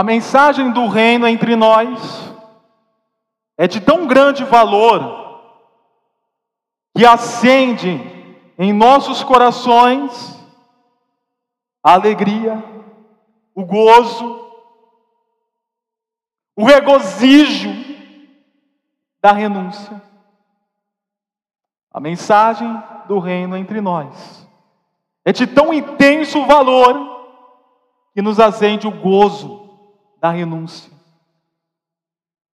A mensagem do reino entre nós é de tão grande valor que acende em nossos corações a alegria, o gozo, o regozijo da renúncia. A mensagem do reino entre nós é de tão intenso valor que nos acende o gozo da renúncia.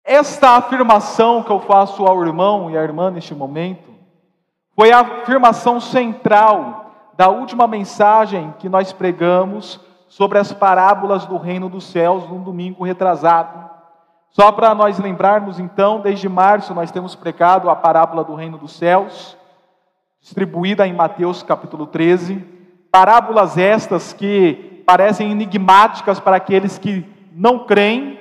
Esta afirmação que eu faço ao irmão e à irmã neste momento foi a afirmação central da última mensagem que nós pregamos sobre as parábolas do reino dos céus no domingo retrasado. Só para nós lembrarmos, então, desde março nós temos pregado a parábola do reino dos céus, distribuída em Mateus capítulo 13. Parábolas estas que parecem enigmáticas para aqueles que não creem,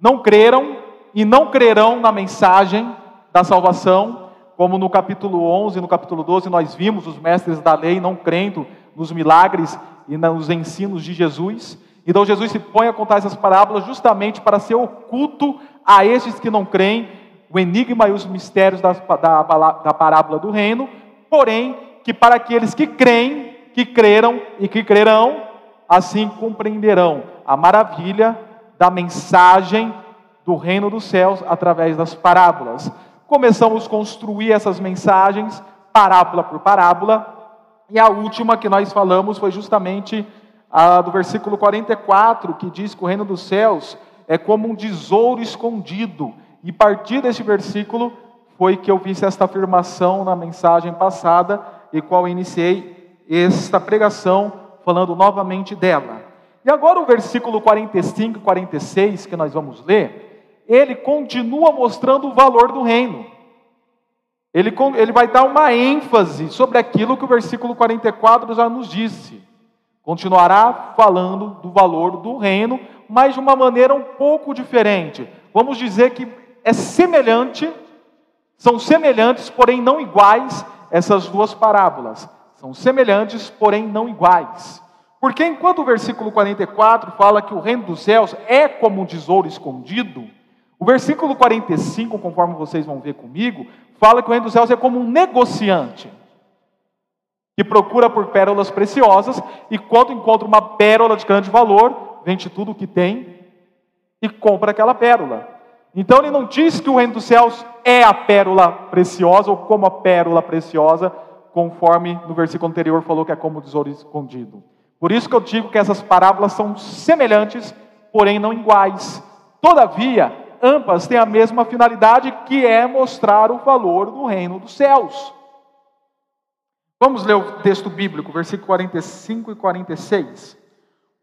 não creram e não crerão na mensagem da salvação, como no capítulo 11, no capítulo 12, nós vimos os mestres da lei não crendo nos milagres e nos ensinos de Jesus. Então Jesus se põe a contar essas parábolas justamente para ser oculto a estes que não creem o enigma e os mistérios da, da, da parábola do reino, porém que para aqueles que creem, que creram e que crerão, assim compreenderão a maravilha da mensagem do reino dos céus através das parábolas. Começamos a construir essas mensagens, parábola por parábola, e a última que nós falamos foi justamente a do versículo 44, que diz que o reino dos céus é como um tesouro escondido. E a partir desse versículo foi que eu fiz esta afirmação na mensagem passada e qual iniciei esta pregação falando novamente dela. E agora o versículo 45 e 46 que nós vamos ler, ele continua mostrando o valor do reino. Ele, ele vai dar uma ênfase sobre aquilo que o versículo 44 já nos disse. Continuará falando do valor do reino, mas de uma maneira um pouco diferente. Vamos dizer que é semelhante, são semelhantes, porém não iguais, essas duas parábolas. São semelhantes, porém não iguais. Porque enquanto o versículo 44 fala que o reino dos céus é como um tesouro escondido, o versículo 45, conforme vocês vão ver comigo, fala que o reino dos céus é como um negociante que procura por pérolas preciosas e quando encontra uma pérola de grande valor, vende tudo o que tem e compra aquela pérola. Então ele não diz que o reino dos céus é a pérola preciosa ou como a pérola preciosa, conforme no versículo anterior falou que é como tesouro escondido. Por isso que eu digo que essas parábolas são semelhantes, porém não iguais. Todavia, ambas têm a mesma finalidade, que é mostrar o valor do reino dos céus. Vamos ler o texto bíblico, versículo 45 e 46.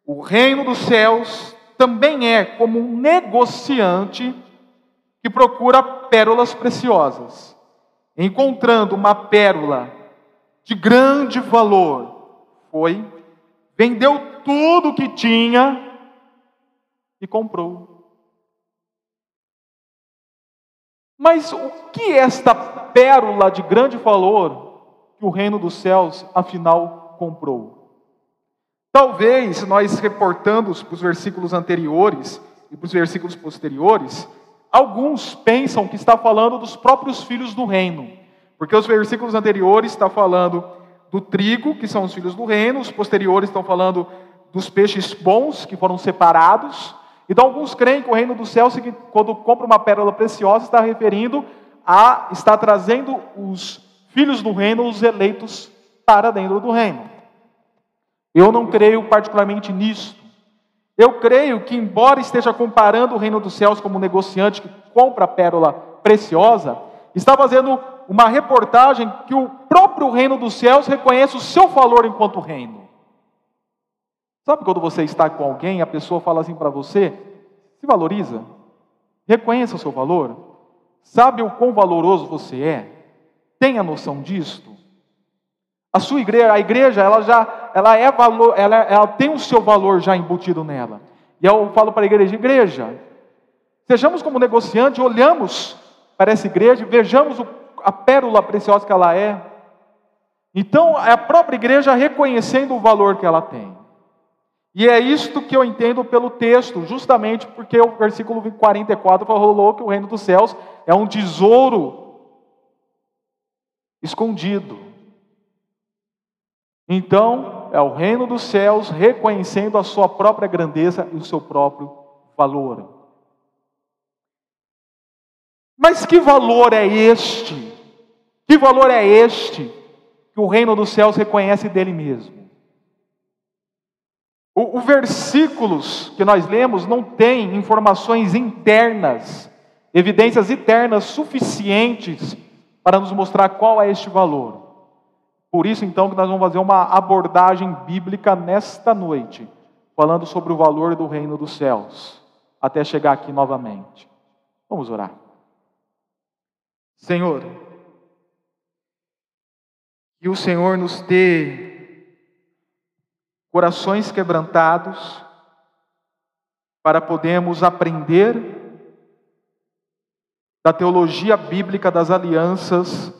O reino dos céus também é como um negociante que procura pérolas preciosas. Encontrando uma pérola de grande valor, foi, vendeu tudo o que tinha e comprou. Mas o que é esta pérola de grande valor que o reino dos céus, afinal, comprou. Talvez, nós reportando para os versículos anteriores e para os versículos posteriores, alguns pensam que está falando dos próprios filhos do reino, porque os versículos anteriores estão falando do trigo, que são os filhos do reino, os posteriores estão falando dos peixes bons, que foram separados. Então, alguns creem que o reino dos céus, quando compra uma pérola preciosa, está referindo a, está trazendo os filhos do reino, os eleitos para dentro do reino. Eu não creio particularmente nisso. Eu creio que, embora esteja comparando o reino dos céus como um negociante que compra a pérola preciosa, está fazendo uma reportagem que o próprio reino dos céus reconhece o seu valor enquanto reino. Sabe quando você está com alguém, a pessoa fala assim para você: se valoriza, reconheça o seu valor, sabe o quão valoroso você é, Tenha noção disto. A sua igreja, a igreja, ela já, ela é valor, ela, ela tem o seu valor já embutido nela. E eu falo para a igreja, igreja, sejamos como negociante, olhamos para essa igreja, vejamos a pérola preciosa que ela é. Então, é a própria igreja reconhecendo o valor que ela tem. E é isto que eu entendo pelo texto, justamente porque o versículo 44 falou que o reino dos céus é um tesouro escondido. Então, é o reino dos céus reconhecendo a sua própria grandeza e o seu próprio valor. Mas que valor é este? Que valor é este que o reino dos céus reconhece dele mesmo? O, o versículos que nós lemos não tem informações internas, evidências internas suficientes para nos mostrar qual é este valor. Por isso, então, que nós vamos fazer uma abordagem bíblica nesta noite, falando sobre o valor do reino dos céus, até chegar aqui novamente. Vamos orar. Senhor, que o Senhor nos dê corações quebrantados para podermos aprender da teologia bíblica das alianças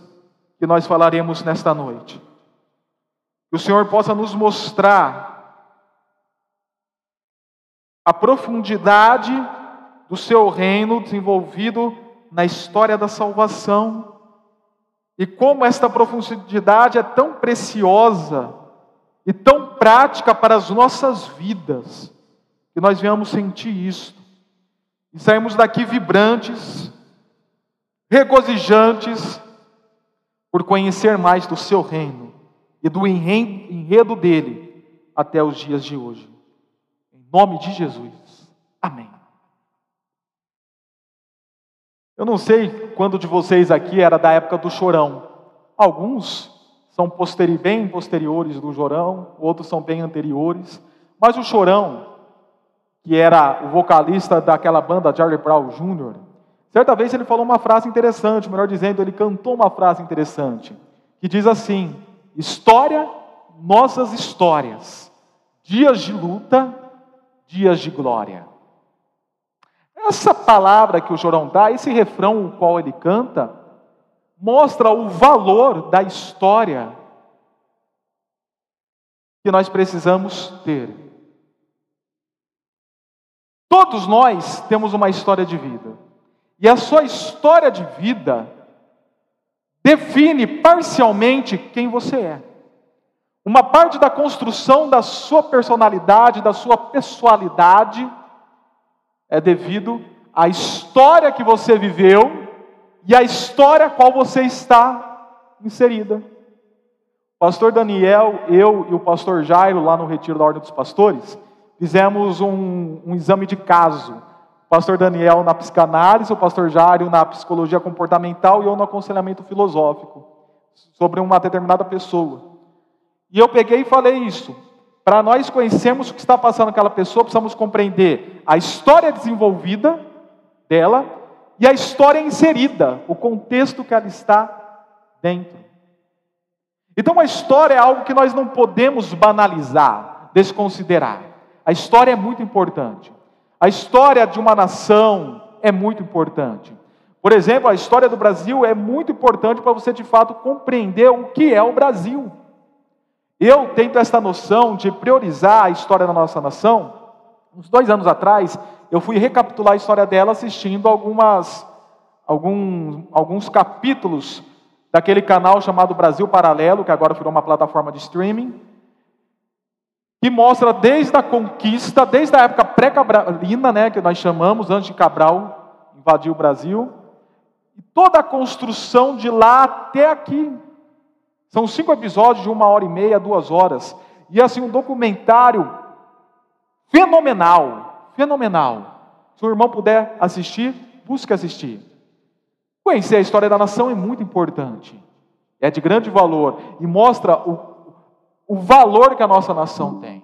que nós falaremos nesta noite. Que o Senhor possa nos mostrar a profundidade do seu reino desenvolvido na história da salvação e como esta profundidade é tão preciosa e tão prática para as nossas vidas, que nós venhamos sentir isto e saímos daqui vibrantes, regozijantes, por conhecer mais do seu reino e do enredo dele até os dias de hoje. Em nome de Jesus. Amém. Eu não sei quando de vocês aqui era da época do chorão. Alguns são posteri bem posteriores do chorão, outros são bem anteriores. Mas o chorão, que era o vocalista daquela banda Charlie Brown Jr., certa vez ele falou uma frase interessante, melhor dizendo, ele cantou uma frase interessante, que diz assim: História, nossas histórias, dias de luta, dias de glória. Essa palavra que o Chorão dá, esse refrão o qual ele canta, mostra o valor da história que nós precisamos ter. Todos nós temos uma história de vida. E a sua história de vida define parcialmente quem você é. Uma parte da construção da sua personalidade, da sua pessoalidade, é devido à história que você viveu e à história a qual você está inserida. Pastor Daniel, eu e o pastor Jairo, lá no Retiro da Ordem dos Pastores, fizemos um, um exame de caso. Pastor Daniel na psicanálise, o pastor Jairo na psicologia comportamental e eu no aconselhamento filosófico, sobre uma determinada pessoa. E eu peguei e falei isso. Para nós conhecermos o que está passando naquela pessoa, precisamos compreender a história desenvolvida dela e a história inserida, o contexto que ela está dentro. Então a história é algo que nós não podemos banalizar, desconsiderar. A história é muito importante. A história de uma nação é muito importante. Por exemplo, a história do Brasil é muito importante para você de fato compreender o que é o Brasil. Eu tento esta noção de priorizar a história da nossa nação. Uns dois anos atrás, eu fui recapitular a história dela assistindo algumas, alguns, capítulos daquele canal chamado Brasil Paralelo, que agora virou uma plataforma de streaming, que mostra desde a conquista, desde a época pré-cabralina, né, que nós chamamos, antes de Cabral invadir o Brasil, toda a construção de lá até aqui. São cinco episódios de uma hora e meia, duas horas. E assim, um documentário fenomenal. Fenomenal. Se o irmão puder assistir, busque assistir. Conhecer a história da nação é muito importante. É de grande valor. E mostra o, o valor que a nossa nação tem.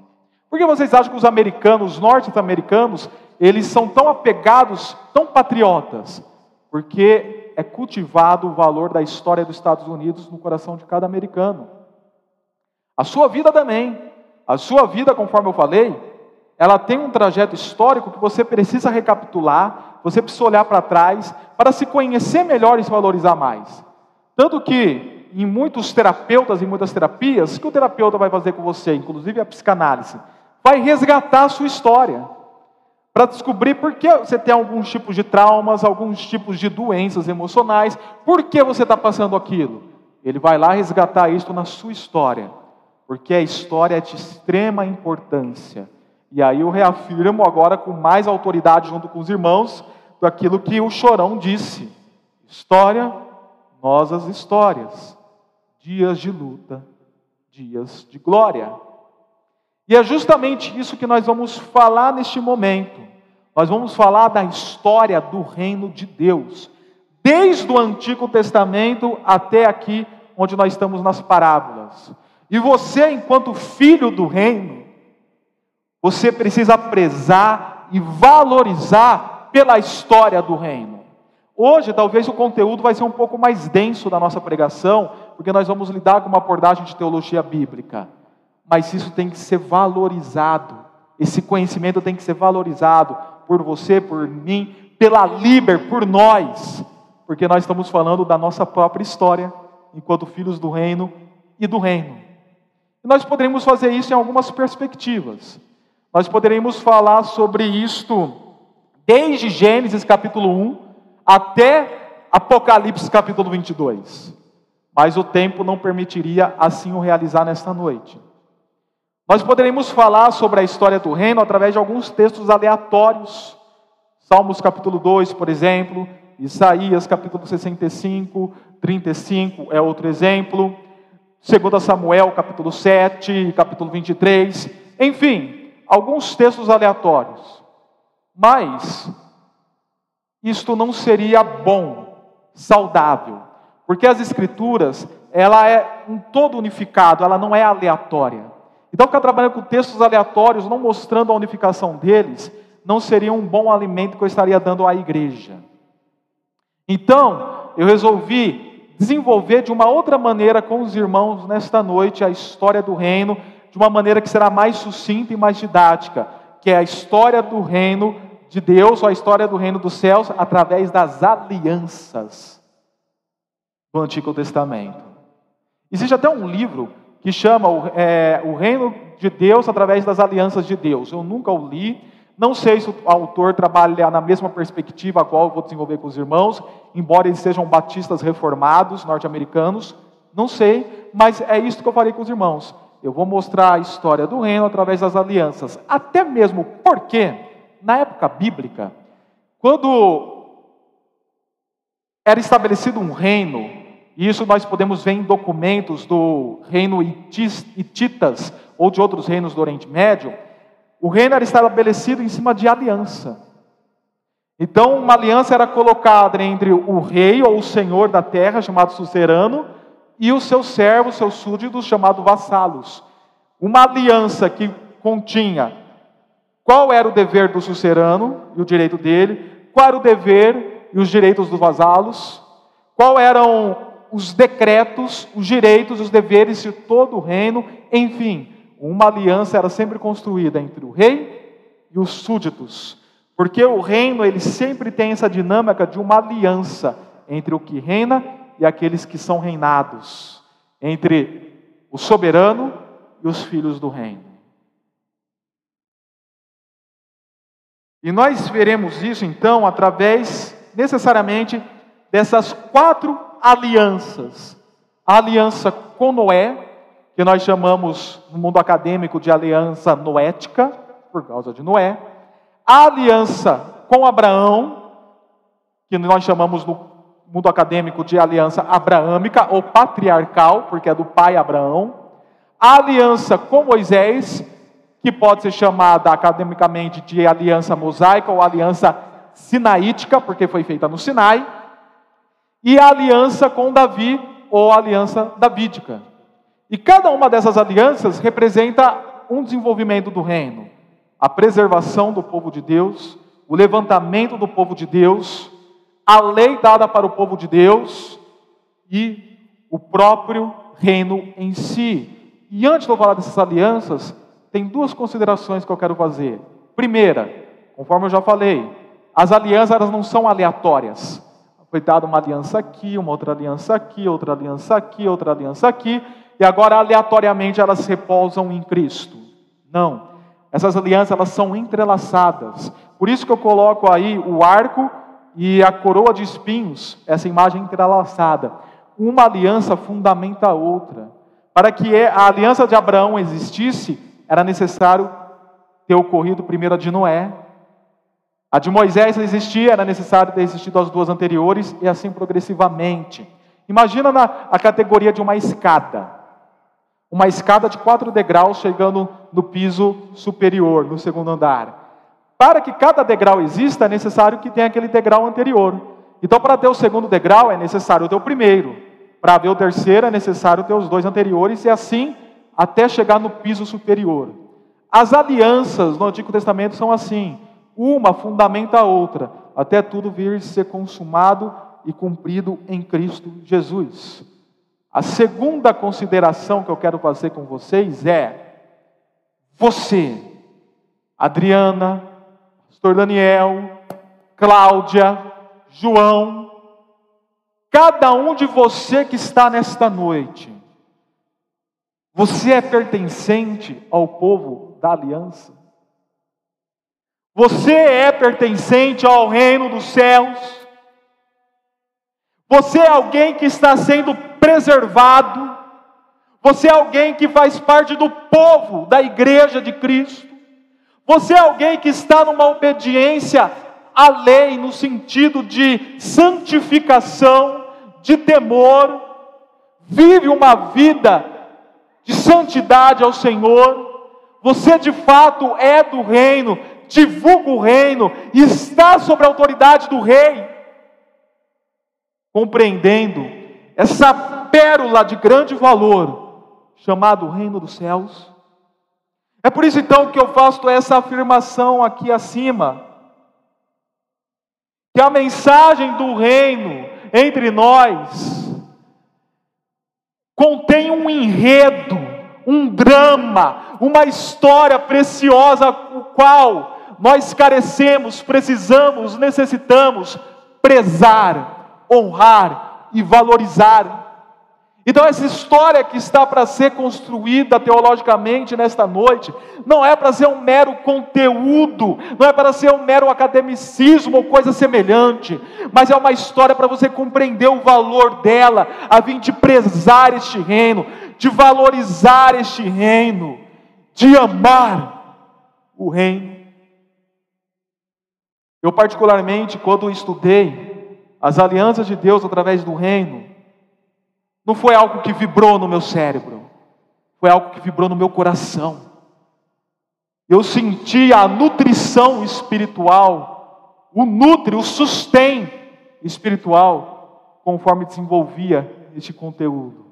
Por que vocês acham que os americanos, os norte-americanos, eles são tão apegados, tão patriotas? Porque é cultivado o valor da história dos Estados Unidos no coração de cada americano. A sua vida também. A sua vida, conforme eu falei, ela tem um trajeto histórico que você precisa recapitular, você precisa olhar para trás para se conhecer melhor e se valorizar mais. Tanto que em muitos terapeutas e muitas terapias, o que o terapeuta vai fazer com você, inclusive a psicanálise? vai resgatar a sua história para descobrir por que você tem alguns tipos de traumas, alguns tipos de doenças emocionais, por que você está passando aquilo. Ele vai lá resgatar isso na sua história, porque a história é de extrema importância. E aí eu reafirmo agora com mais autoridade junto com os irmãos daquilo que o chorão disse: história, nós as histórias, dias de luta, dias de glória. E é justamente isso que nós vamos falar neste momento. Nós vamos falar da história do reino de Deus, desde o Antigo Testamento até aqui, onde nós estamos nas parábolas. E você, enquanto filho do reino, você precisa prezar e valorizar pela história do reino. Hoje, talvez o conteúdo vai ser um pouco mais denso da nossa pregação, porque nós vamos lidar com uma abordagem de teologia bíblica mas isso tem que ser valorizado. Esse conhecimento tem que ser valorizado por você, por mim, pela Liber, por nós, porque nós estamos falando da nossa própria história, enquanto filhos do reino e do reino. Nós poderíamos fazer isso em algumas perspectivas. Nós poderíamos falar sobre isto desde Gênesis capítulo 1 até Apocalipse capítulo 22. Mas o tempo não permitiria assim o realizar nesta noite. Nós poderíamos falar sobre a história do reino através de alguns textos aleatórios. Salmos capítulo 2, por exemplo, Isaías capítulo 65, 35 é outro exemplo. 2 Samuel capítulo 7, capítulo 23. Enfim, alguns textos aleatórios. Mas isto não seria bom, saudável, porque as escrituras, ela é um todo unificado, ela não é aleatória. Então, ficar trabalhando com textos aleatórios, não mostrando a unificação deles, não seria um bom alimento que eu estaria dando à igreja. Então, eu resolvi desenvolver de uma outra maneira com os irmãos nesta noite a história do reino, de uma maneira que será mais sucinta e mais didática, que é a história do reino de Deus, ou a história do reino dos céus, através das alianças do Antigo Testamento. Existe até um livro que chama o, é, o Reino de Deus através das alianças de Deus. Eu nunca o li, não sei se o autor trabalha na mesma perspectiva a qual eu vou desenvolver com os irmãos, embora eles sejam batistas reformados norte-americanos, não sei, mas é isso que eu farei com os irmãos. Eu vou mostrar a história do reino através das alianças, até mesmo porque, na época bíblica, quando era estabelecido um reino, e isso nós podemos ver em documentos do reino Hititas ou de outros reinos do Oriente Médio. O reino era estabelecido em cima de aliança. Então, uma aliança era colocada entre o rei ou o senhor da terra, chamado suzerano, e os seus servos, seus súditos, chamados vassalos. Uma aliança que continha qual era o dever do suzerano e o direito dele, qual era o dever e os direitos dos vasalos, qual eram os decretos, os direitos, os deveres de todo o reino, enfim, uma aliança era sempre construída entre o rei e os súditos, porque o reino ele sempre tem essa dinâmica de uma aliança entre o que reina e aqueles que são reinados, entre o soberano e os filhos do reino. E nós veremos isso então através necessariamente dessas quatro alianças. A aliança com Noé, que nós chamamos no mundo acadêmico de aliança noética, por causa de Noé. A aliança com Abraão, que nós chamamos no mundo acadêmico de aliança abraâmica ou patriarcal, porque é do pai Abraão. A aliança com Moisés, que pode ser chamada academicamente de aliança mosaica ou aliança sinaítica, porque foi feita no Sinai e a aliança com Davi, ou a aliança davídica. E cada uma dessas alianças representa um desenvolvimento do reino, a preservação do povo de Deus, o levantamento do povo de Deus, a lei dada para o povo de Deus e o próprio reino em si. E antes de eu falar dessas alianças, tem duas considerações que eu quero fazer. Primeira, conforme eu já falei, as alianças elas não são aleatórias. Foi dada uma aliança aqui, uma outra aliança aqui, outra aliança aqui, outra aliança aqui, e agora aleatoriamente elas repousam em Cristo. Não. essas alianças elas são entrelaçadas. Por isso que eu coloco aí o arco e a coroa de espinhos, essa imagem entrelaçada. Uma aliança fundamenta a outra. Para que a aliança de Abraão existisse, era necessário ter ocorrido primeiro a de Noé. A de Moisés existia, era necessário ter existido as duas anteriores, e assim progressivamente. Imagina na, a categoria de uma escada uma escada de quatro degraus chegando no piso superior, no segundo andar. Para que cada degrau exista, é necessário que tenha aquele degrau anterior. Então, para ter o segundo degrau, é necessário ter o primeiro. Para ver o terceiro, é necessário ter os dois anteriores, e assim até chegar no piso superior. As alianças no Antigo Testamento são assim: uma fundamenta a outra, até tudo vir ser consumado e cumprido em Cristo Jesus. A segunda consideração que eu quero fazer com vocês é: você, Adriana, Pastor Daniel, Cláudia, João, cada um de você que está nesta noite, você é pertencente ao povo da aliança. Você é pertencente ao reino dos céus. Você é alguém que está sendo preservado. Você é alguém que faz parte do povo da igreja de Cristo. Você é alguém que está numa obediência à lei, no sentido de santificação, de temor, vive uma vida de santidade ao Senhor. Você de fato é do reino, divulga o reino, está sob a autoridade do rei compreendendo essa pérola de grande valor chamado Reino dos Céus. É por isso então que eu faço essa afirmação aqui acima, que a mensagem do reino entre nós contém um enredo, um drama, uma história preciosa, o qual nós carecemos, precisamos, necessitamos prezar honrar e valorizar. Então, essa história que está para ser construída teologicamente nesta noite, não é para ser um mero conteúdo, não é para ser um mero academicismo ou coisa semelhante, mas é uma história para você compreender o valor dela, a fim de prezar este reino, de valorizar este reino, de amar o reino. Eu, particularmente, quando estudei as alianças de Deus através do reino, não foi algo que vibrou no meu cérebro, foi algo que vibrou no meu coração. Eu senti a nutrição espiritual, o nutre, o sustém espiritual, conforme desenvolvia este conteúdo.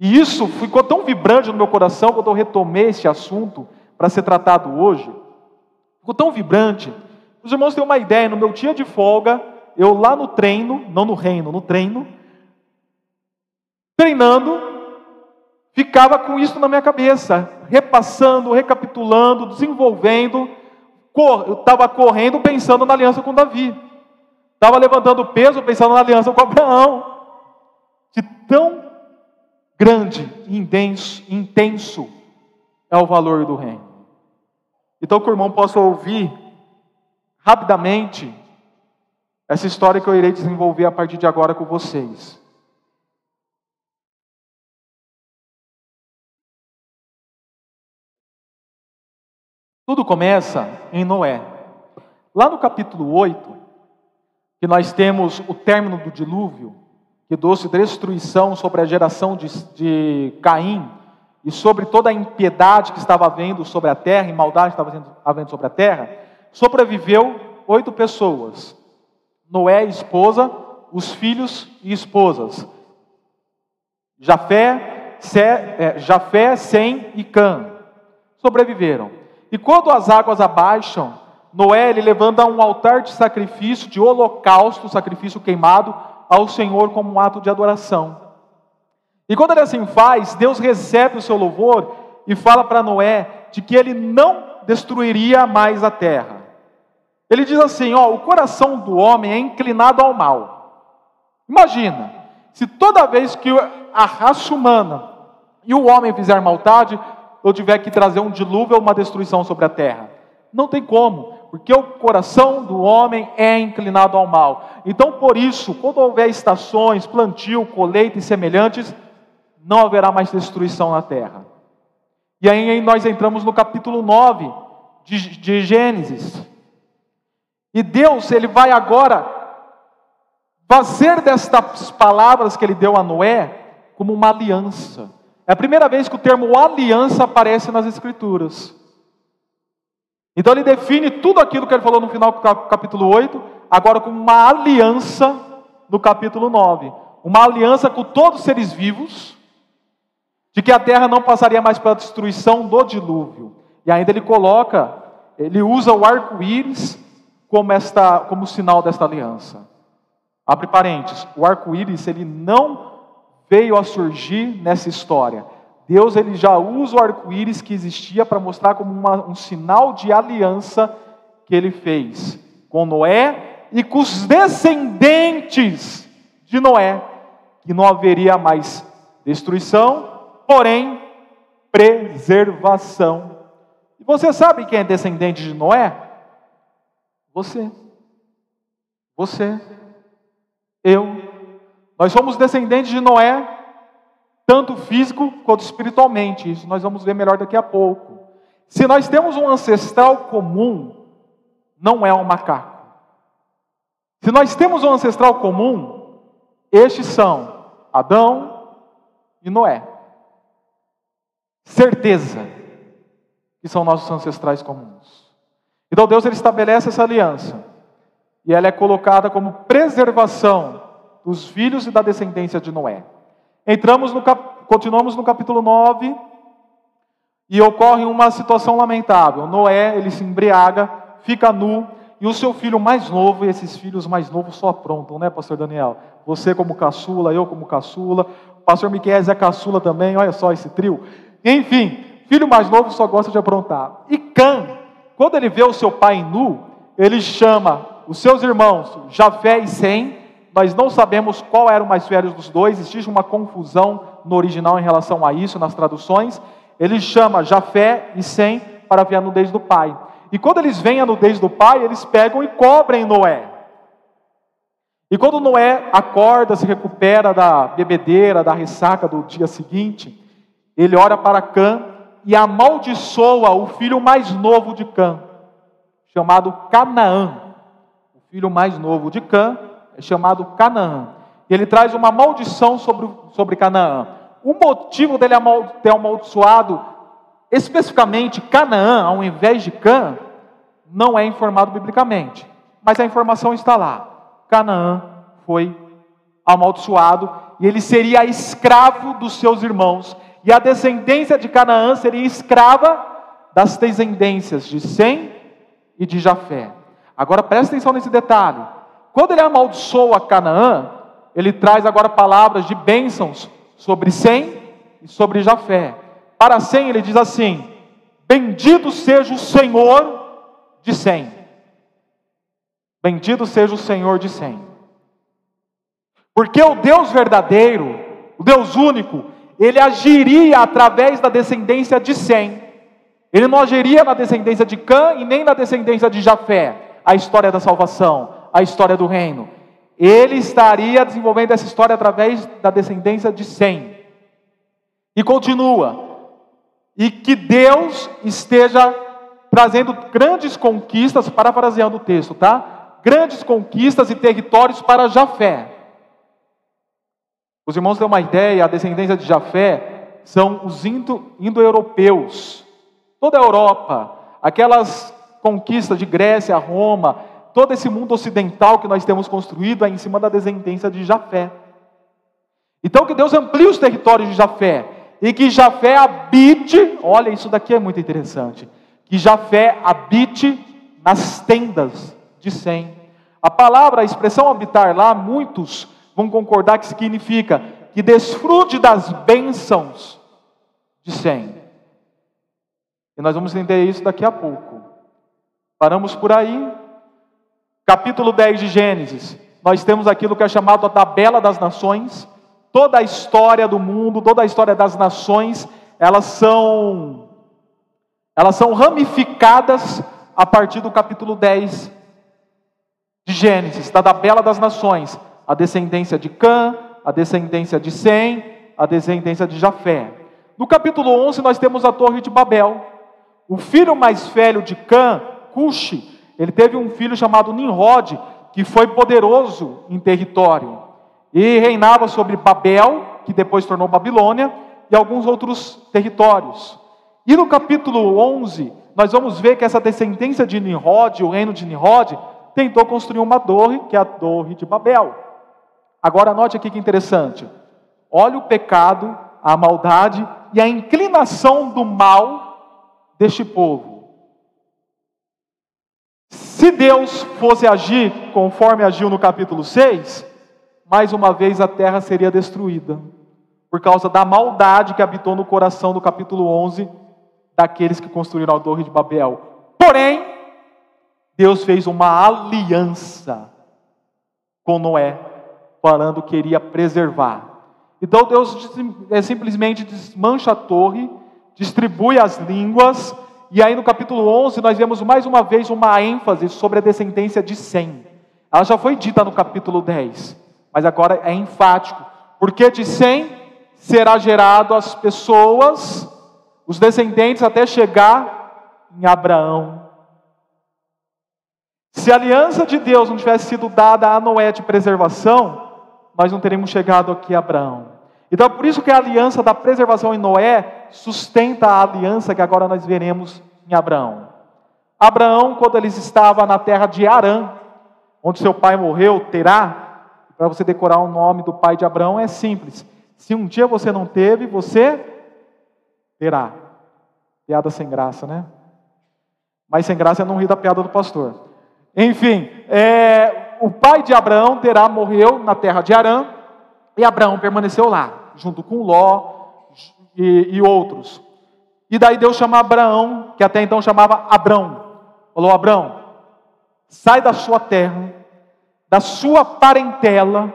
E isso ficou tão vibrante no meu coração quando eu retomei esse assunto para ser tratado hoje. Ficou tão vibrante. Os irmãos têm uma ideia, no meu dia de folga, eu lá no treino, não no reino, no treino, treinando, ficava com isso na minha cabeça, repassando, recapitulando, desenvolvendo. Eu estava correndo pensando na aliança com Davi, estava levantando peso pensando na aliança com Abraão. De tão grande e intenso, intenso é o valor do reino. Então, que o irmão possa ouvir rapidamente essa história que eu irei desenvolver a partir de agora com vocês. Tudo começa em Noé. Lá no capítulo 8, que nós temos o término do dilúvio, que trouxe destruição sobre a geração de, de Caim e sobre toda a impiedade que estava havendo sobre a terra, e maldade que estava havendo sobre a terra, sobreviveu oito pessoas. Noé, esposa, os filhos e esposas. Jafé, Se, é, Jafé Sem e Cã sobreviveram. E quando as águas abaixam, Noé ele levanta um altar de sacrifício, de holocausto, sacrifício queimado, ao Senhor como um ato de adoração. E quando ele assim faz, Deus recebe o seu louvor e fala para Noé de que ele não destruiria mais a terra. Ele diz assim: ó, o coração do homem é inclinado ao mal. Imagina, se toda vez que a raça humana e o homem fizer maldade, eu tiver que trazer um dilúvio ou uma destruição sobre a terra. Não tem como, porque o coração do homem é inclinado ao mal. Então, por isso, quando houver estações, plantio, colheita e semelhantes, não haverá mais destruição na terra. E aí nós entramos no capítulo 9 de, de Gênesis. E Deus, ele vai agora fazer destas palavras que ele deu a Noé como uma aliança. É a primeira vez que o termo aliança aparece nas Escrituras. Então ele define tudo aquilo que ele falou no final do capítulo 8, agora como uma aliança no capítulo 9. Uma aliança com todos os seres vivos, de que a terra não passaria mais pela destruição do dilúvio. E ainda ele coloca, ele usa o arco-íris como, esta, como sinal desta aliança. Abre parênteses, o arco-íris ele não veio a surgir nessa história. Deus ele já usa o arco-íris que existia para mostrar como uma, um sinal de aliança que ele fez com Noé e com os descendentes de Noé, que não haveria mais destruição, porém preservação. E você sabe quem é descendente de Noé? Você. Você. Eu. Nós somos descendentes de Noé, tanto físico quanto espiritualmente. Isso nós vamos ver melhor daqui a pouco. Se nós temos um ancestral comum, não é um macaco. Se nós temos um ancestral comum, estes são Adão e Noé. Certeza que são nossos ancestrais comuns. Então Deus ele estabelece essa aliança. E ela é colocada como preservação dos filhos e da descendência de Noé. Entramos no cap... continuamos no capítulo 9 e ocorre uma situação lamentável. Noé, ele se embriaga, fica nu, e o seu filho mais novo, e esses filhos mais novos só aprontam, né, pastor Daniel? Você como caçula, eu como caçula, pastor Miquel é caçula também, olha só esse trio. Enfim, filho mais novo só gosta de aprontar. E Cã, quando ele vê o seu pai nu, ele chama os seus irmãos Jafé e Sem, nós não sabemos qual era o mais velho dos dois, existe uma confusão no original em relação a isso, nas traduções. Ele chama Jafé e Sem para ver a nudez do pai. E quando eles veem a nudez do pai, eles pegam e cobrem Noé. E quando Noé acorda, se recupera da bebedeira, da ressaca do dia seguinte, ele olha para Cã e amaldiçoa o filho mais novo de Cã, chamado Canaã. O filho mais novo de Cã é chamado Canaã. E ele traz uma maldição sobre, sobre Canaã. O motivo dele ter amaldiçoado especificamente Canaã, ao invés de Cã, não é informado biblicamente. Mas a informação está lá. Canaã foi amaldiçoado e ele seria escravo dos seus irmãos. E a descendência de Canaã seria escrava das descendências de Sem e de Jafé. Agora presta atenção nesse detalhe. Quando ele amaldiçoa Canaã, ele traz agora palavras de bênçãos sobre Sem e sobre Jafé. Para Sem, ele diz assim: Bendito seja o Senhor de Sem. Bendito seja o Senhor de Sem. Porque o Deus verdadeiro, o Deus único, ele agiria através da descendência de Sem. Ele não agiria na descendência de Cã e nem na descendência de Jafé, a história da salvação a história do reino. Ele estaria desenvolvendo essa história através da descendência de Sem. E continua. E que Deus esteja trazendo grandes conquistas, parafraseando o texto, tá? Grandes conquistas e territórios para Jafé. Os irmãos têm uma ideia, a descendência de Jafé são os indo-europeus. Toda a Europa, aquelas conquistas de Grécia, Roma, todo esse mundo ocidental que nós temos construído é em cima da descendência de Jafé. Então que Deus amplie os territórios de Jafé e que Jafé habite, olha, isso daqui é muito interessante, que Jafé habite nas tendas de Sem. A palavra, a expressão habitar lá, muitos vão concordar que significa que desfrute das bênçãos de Sem. E nós vamos entender isso daqui a pouco. Paramos por aí, capítulo 10 de Gênesis, nós temos aquilo que é chamado a tabela das nações. Toda a história do mundo, toda a história das nações, elas são Elas são ramificadas a partir do capítulo 10 de Gênesis, da tabela das nações, a descendência de Cã, a descendência de Sem, a descendência de Jafé. No capítulo 11 nós temos a Torre de Babel. O filho mais velho de Cã, Cuxi, ele teve um filho chamado Nimrod, que foi poderoso em território e reinava sobre Babel, que depois tornou Babilônia, e alguns outros territórios. E no capítulo 11, nós vamos ver que essa descendência de Nimrod, o reino de Nimrod, tentou construir uma torre, que é a Torre de Babel. Agora note aqui que interessante. Olha o pecado, a maldade e a inclinação do mal deste povo. Se Deus fosse agir conforme agiu no capítulo 6, mais uma vez a terra seria destruída, por causa da maldade que habitou no coração do capítulo 11 daqueles que construíram a Torre de Babel. Porém, Deus fez uma aliança com Noé, falando que iria preservar. Então Deus é, simplesmente desmancha a torre, distribui as línguas, e aí no capítulo 11 nós vemos mais uma vez uma ênfase sobre a descendência de Sem. Ela já foi dita no capítulo 10, mas agora é enfático, porque de Sem será gerado as pessoas os descendentes até chegar em Abraão. Se a aliança de Deus não tivesse sido dada a Noé de preservação, nós não teríamos chegado aqui a Abraão. Então é por isso que a aliança da preservação em Noé sustenta a aliança que agora nós veremos em Abraão. Abraão, quando eles estavam na terra de Arã, onde seu pai morreu, Terá, para você decorar o nome do pai de Abraão é simples. Se um dia você não teve, você terá. Piada sem graça, né? Mas sem graça é não rir da piada do pastor. Enfim, é, o pai de Abraão, Terá, morreu na terra de Arã, e Abraão permaneceu lá, junto com Ló e, e outros. E daí Deus chama Abraão, que até então chamava Abrão. Falou: Abraão, sai da sua terra, da sua parentela,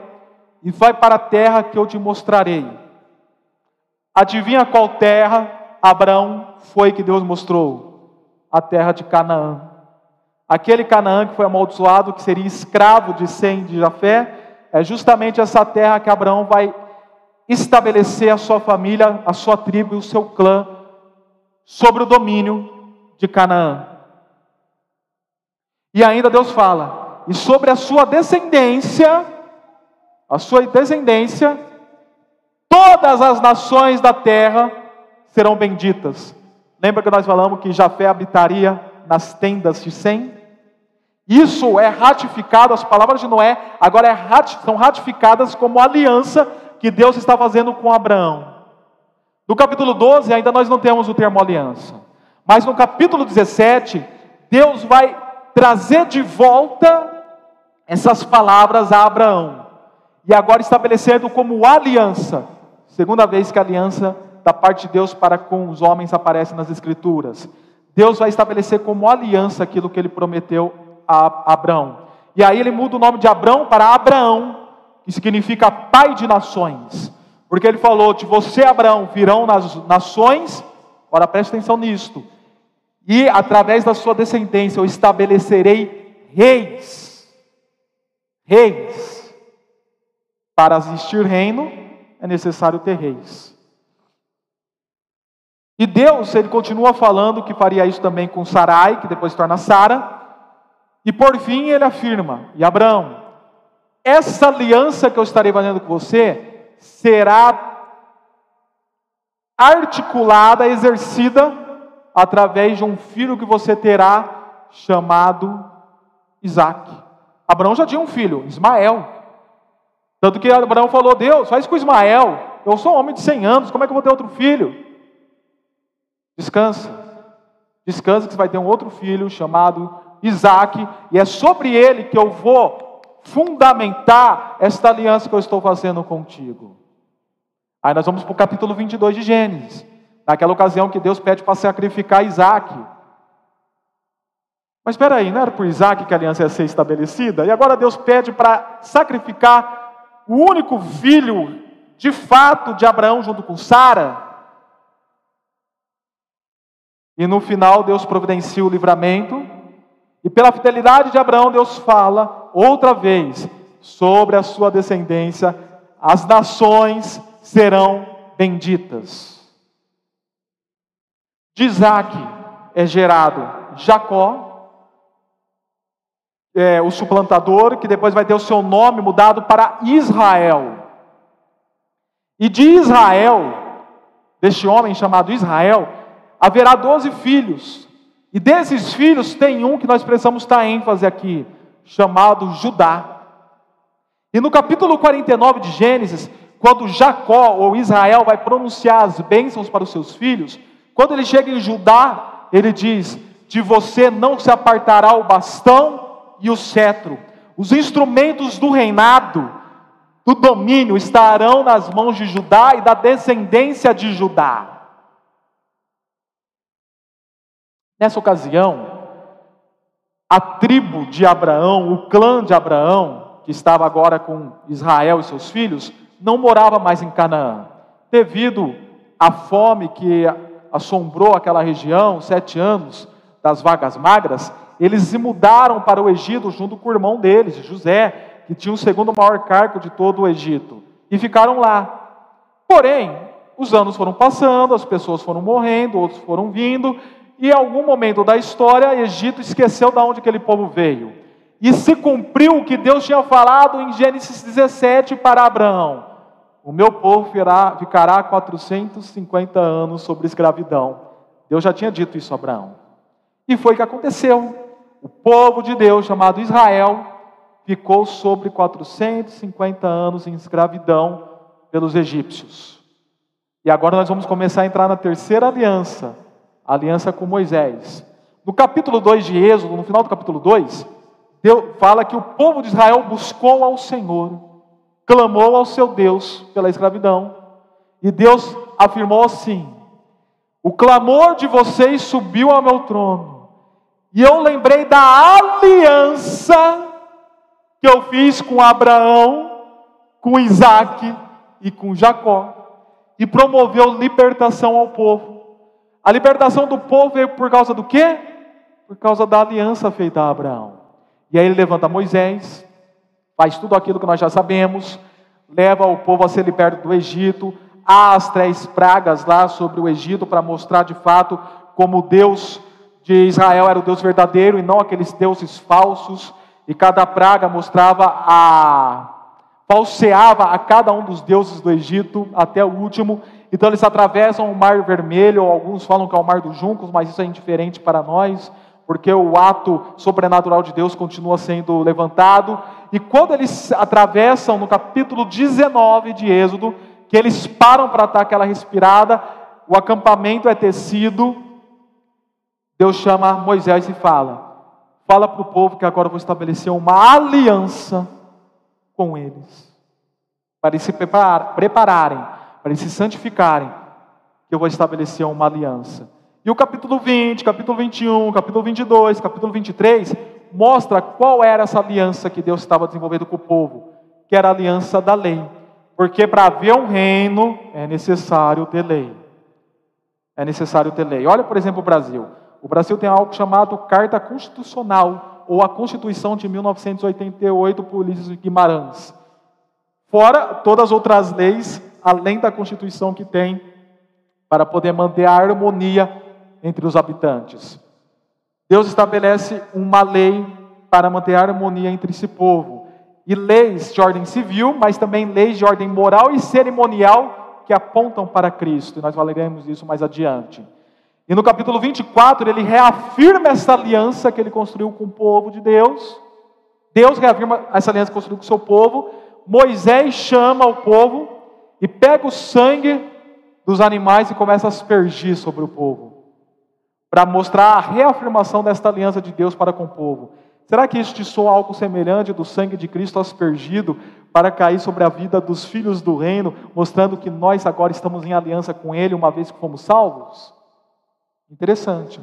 e vai para a terra que eu te mostrarei. Adivinha qual terra Abraão foi que Deus mostrou? A terra de Canaã. Aquele Canaã que foi amaldiçoado, que seria escravo de Sem de Jafé, é justamente essa terra que Abraão vai estabelecer a sua família, a sua tribo e o seu clã sobre o domínio de Canaã. E ainda Deus fala: "E sobre a sua descendência, a sua descendência, todas as nações da terra serão benditas. Lembra que nós falamos que Jafé habitaria nas tendas de Sem? Isso é ratificado, as palavras de Noé agora é, são ratificadas como aliança que Deus está fazendo com Abraão. No capítulo 12, ainda nós não temos o termo aliança, mas no capítulo 17, Deus vai trazer de volta essas palavras a Abraão, e agora estabelecendo como aliança, segunda vez que a aliança da parte de Deus para com os homens aparece nas Escrituras. Deus vai estabelecer como aliança aquilo que ele prometeu a Abraão. E aí ele muda o nome de Abraão para Abraão, que significa pai de nações. Porque ele falou: De você, Abraão, virão nas nações. Ora, preste atenção nisto. E através da sua descendência eu estabelecerei reis. Reis. Para existir reino é necessário ter reis. E Deus, ele continua falando que faria isso também com Sarai, que depois se torna Sara. E por fim ele afirma: E Abraão, essa aliança que eu estarei fazendo com você será articulada, exercida através de um filho que você terá chamado Isaac. Abraão já tinha um filho, Ismael. Tanto que Abraão falou: Deus, faz com Ismael. Eu sou um homem de 100 anos, como é que eu vou ter outro filho? Descansa. Descansa que você vai ter um outro filho chamado Isaac, e é sobre ele que eu vou fundamentar esta aliança que eu estou fazendo contigo. Aí nós vamos para o capítulo 22 de Gênesis, naquela ocasião que Deus pede para sacrificar Isaac. Mas espera aí, não era por Isaac que a aliança ia ser estabelecida? E agora Deus pede para sacrificar o único filho, de fato, de Abraão junto com Sara? E no final, Deus providencia o livramento. E pela fidelidade de Abraão, Deus fala outra vez sobre a sua descendência: as nações serão benditas. De Isaac é gerado Jacó, é, o suplantador, que depois vai ter o seu nome mudado para Israel. E de Israel, deste homem chamado Israel, haverá doze filhos. E desses filhos tem um que nós precisamos dar ênfase aqui, chamado Judá. E no capítulo 49 de Gênesis, quando Jacó ou Israel vai pronunciar as bênçãos para os seus filhos, quando ele chega em Judá, ele diz: De você não se apartará o bastão e o cetro, os instrumentos do reinado, do domínio estarão nas mãos de Judá e da descendência de Judá. Nessa ocasião, a tribo de Abraão, o clã de Abraão, que estava agora com Israel e seus filhos, não morava mais em Canaã, devido à fome que assombrou aquela região, sete anos das vagas magras, eles se mudaram para o Egito junto com o irmão deles, José, que tinha o segundo maior cargo de todo o Egito, e ficaram lá. Porém, os anos foram passando, as pessoas foram morrendo, outros foram vindo, e em algum momento da história, Egito esqueceu de onde aquele povo veio. E se cumpriu o que Deus tinha falado em Gênesis 17 para Abraão: O meu povo ficará 450 anos sobre escravidão. Deus já tinha dito isso a Abraão. E foi o que aconteceu. O povo de Deus, chamado Israel, ficou sobre 450 anos em escravidão pelos egípcios. E agora nós vamos começar a entrar na terceira aliança a aliança com Moisés. No capítulo 2 de Êxodo, no final do capítulo 2, Deus fala que o povo de Israel buscou ao Senhor, clamou ao seu Deus pela escravidão, e Deus afirmou assim: O clamor de vocês subiu ao meu trono, e eu lembrei da aliança que eu fiz com Abraão, com Isaac e com Jacó, e promoveu libertação ao povo. A libertação do povo veio por causa do quê? Por causa da aliança feita a Abraão. E aí ele levanta Moisés, faz tudo aquilo que nós já sabemos, leva o povo a ser liberto do Egito, há as três pragas lá sobre o Egito para mostrar de fato como Deus de Israel era o Deus verdadeiro e não aqueles deuses falsos, e cada praga mostrava a falseava a cada um dos deuses do Egito até o último, então eles atravessam o Mar Vermelho, alguns falam que é o Mar dos Juncos, mas isso é indiferente para nós, porque o ato sobrenatural de Deus continua sendo levantado. E quando eles atravessam no capítulo 19 de Êxodo, que eles param para dar aquela respirada, o acampamento é tecido, Deus chama Moisés e fala: Fala para o povo que agora vou estabelecer uma aliança com eles, para eles se prepararem para eles se santificarem, que eu vou estabelecer uma aliança. E o capítulo 20, capítulo 21, capítulo 22, capítulo 23 mostra qual era essa aliança que Deus estava desenvolvendo com o povo, que era a aliança da lei. Porque para haver um reino é necessário ter lei. É necessário ter lei. Olha, por exemplo, o Brasil. O Brasil tem algo chamado Carta Constitucional, ou a Constituição de 1988 por Ulisses Guimarães. Fora todas as outras leis além da Constituição que tem, para poder manter a harmonia entre os habitantes. Deus estabelece uma lei para manter a harmonia entre esse povo. E leis de ordem civil, mas também leis de ordem moral e cerimonial que apontam para Cristo. E nós falaremos disso mais adiante. E no capítulo 24, ele reafirma essa aliança que ele construiu com o povo de Deus. Deus reafirma essa aliança que construiu com o seu povo. Moisés chama o povo e pega o sangue dos animais e começa a aspergir sobre o povo, para mostrar a reafirmação desta aliança de Deus para com o povo. Será que isso te soa algo semelhante do sangue de Cristo aspergido para cair sobre a vida dos filhos do reino, mostrando que nós agora estamos em aliança com Ele, uma vez que fomos salvos? Interessante.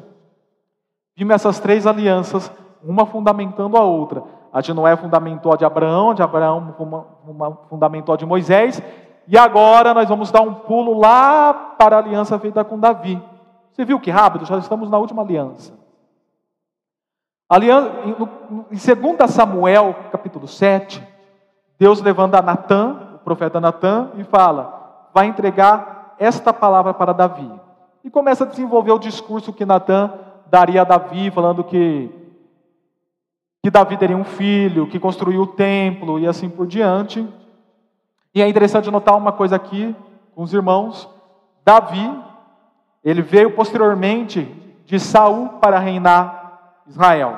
Vimos essas três alianças, uma fundamentando a outra. A de Noé fundamentou a de Abraão, a de Abraão fundamentou a de Moisés, e agora nós vamos dar um pulo lá para a aliança feita com Davi. Você viu que rápido? Já estamos na última aliança. aliança em 2 Samuel, capítulo 7, Deus levanta Natã, o profeta Natã, e fala: vai entregar esta palavra para Davi. E começa a desenvolver o discurso que Natã daria a Davi, falando que, que Davi teria um filho, que construiu o templo e assim por diante. E é interessante notar uma coisa aqui com os irmãos: Davi, ele veio posteriormente de Saul para reinar Israel.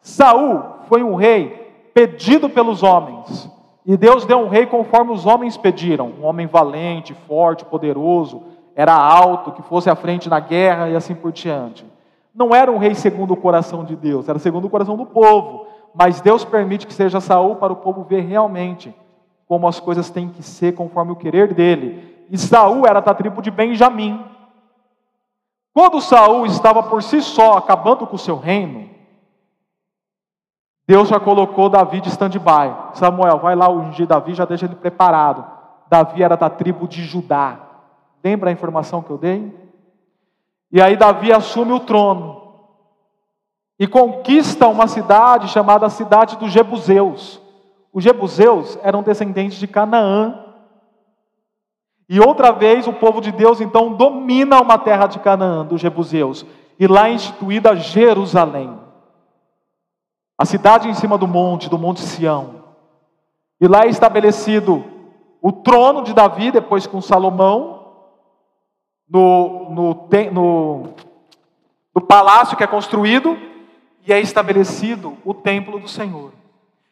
Saul foi um rei pedido pelos homens. E Deus deu um rei conforme os homens pediram, um homem valente, forte, poderoso, era alto, que fosse à frente na guerra e assim por diante. Não era um rei segundo o coração de Deus, era segundo o coração do povo. Mas Deus permite que seja Saul para o povo ver realmente como as coisas têm que ser conforme o querer dele. E Saul era da tribo de Benjamim. Quando Saul estava por si só acabando com o seu reino, Deus já colocou Davi de stand-by. Samuel, vai lá ungir Davi, já deixa ele preparado. Davi era da tribo de Judá. Lembra a informação que eu dei? E aí Davi assume o trono e conquista uma cidade chamada cidade dos Jebuseus. Os Jebuseus eram descendentes de Canaã. E outra vez o povo de Deus então domina uma terra de Canaã, dos Jebuseus, e lá é instituída Jerusalém. A cidade em cima do monte, do Monte Sião. E lá é estabelecido o trono de Davi, depois com Salomão, no, no, no, no palácio que é construído, e é estabelecido o templo do Senhor.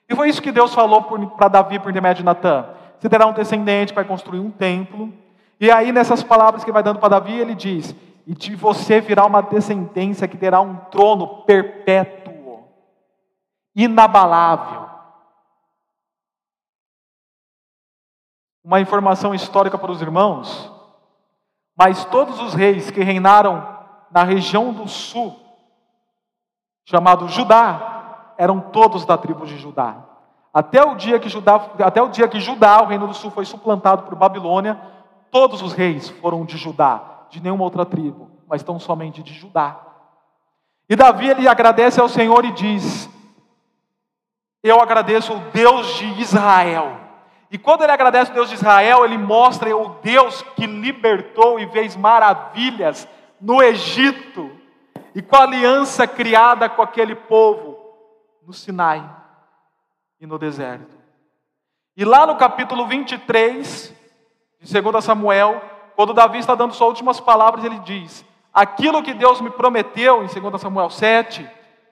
E foi isso que Deus falou para Davi por intermédio de Natã. Você terá um descendente vai construir um templo. E aí, nessas palavras que vai dando para Davi, ele diz: E de você virá uma descendência que terá um trono perpétuo inabalável. Uma informação histórica para os irmãos, mas todos os reis que reinaram na região do sul, chamado Judá, eram todos da tribo de Judá. Até o dia que Judá, até o dia que Judá, o reino do sul, foi suplantado por Babilônia, todos os reis foram de Judá, de nenhuma outra tribo, mas tão somente de Judá. E Davi ele agradece ao Senhor e diz: eu agradeço o Deus de Israel. E quando ele agradece o Deus de Israel, ele mostra o Deus que libertou e fez maravilhas no Egito, e com a aliança criada com aquele povo no Sinai e no deserto. E lá no capítulo 23 de 2 Samuel, quando Davi está dando suas últimas palavras, ele diz: Aquilo que Deus me prometeu, em 2 Samuel 7,